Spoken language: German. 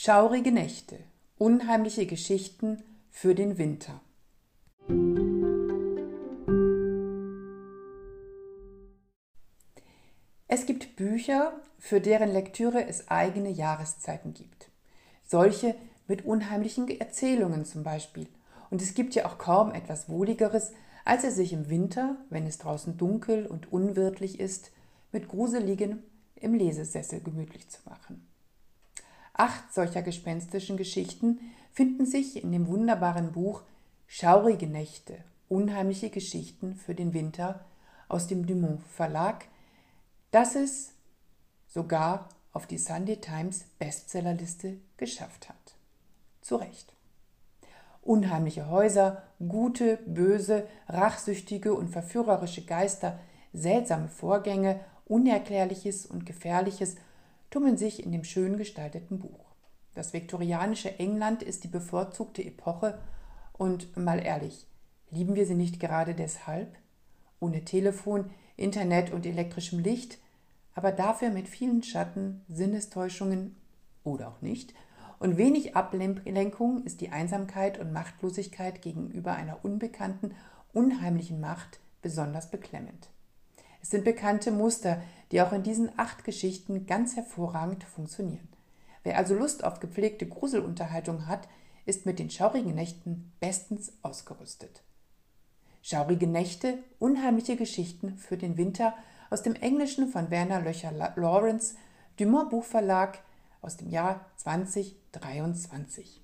Schaurige Nächte. Unheimliche Geschichten für den Winter. Es gibt Bücher, für deren Lektüre es eigene Jahreszeiten gibt. Solche mit unheimlichen Erzählungen zum Beispiel. Und es gibt ja auch kaum etwas Wohligeres, als es sich im Winter, wenn es draußen dunkel und unwirtlich ist, mit Gruseligen im Lesesessel gemütlich zu machen. Acht solcher gespenstischen Geschichten finden sich in dem wunderbaren Buch Schaurige Nächte, unheimliche Geschichten für den Winter aus dem Dumont Verlag, das es sogar auf die Sunday Times Bestsellerliste geschafft hat. Zu Recht. Unheimliche Häuser, gute, böse, rachsüchtige und verführerische Geister, seltsame Vorgänge, Unerklärliches und Gefährliches tummeln sich in dem schön gestalteten Buch. Das viktorianische England ist die bevorzugte Epoche und mal ehrlich, lieben wir sie nicht gerade deshalb? Ohne Telefon, Internet und elektrischem Licht, aber dafür mit vielen Schatten, Sinnestäuschungen oder auch nicht. Und wenig Ablenkung ist die Einsamkeit und Machtlosigkeit gegenüber einer unbekannten, unheimlichen Macht besonders beklemmend. Es sind bekannte Muster, die auch in diesen acht Geschichten ganz hervorragend funktionieren. Wer also Lust auf gepflegte Gruselunterhaltung hat, ist mit den schaurigen Nächten bestens ausgerüstet. Schaurige Nächte, unheimliche Geschichten für den Winter aus dem Englischen von Werner Löcher Lawrence, Dumont Buchverlag aus dem Jahr 2023.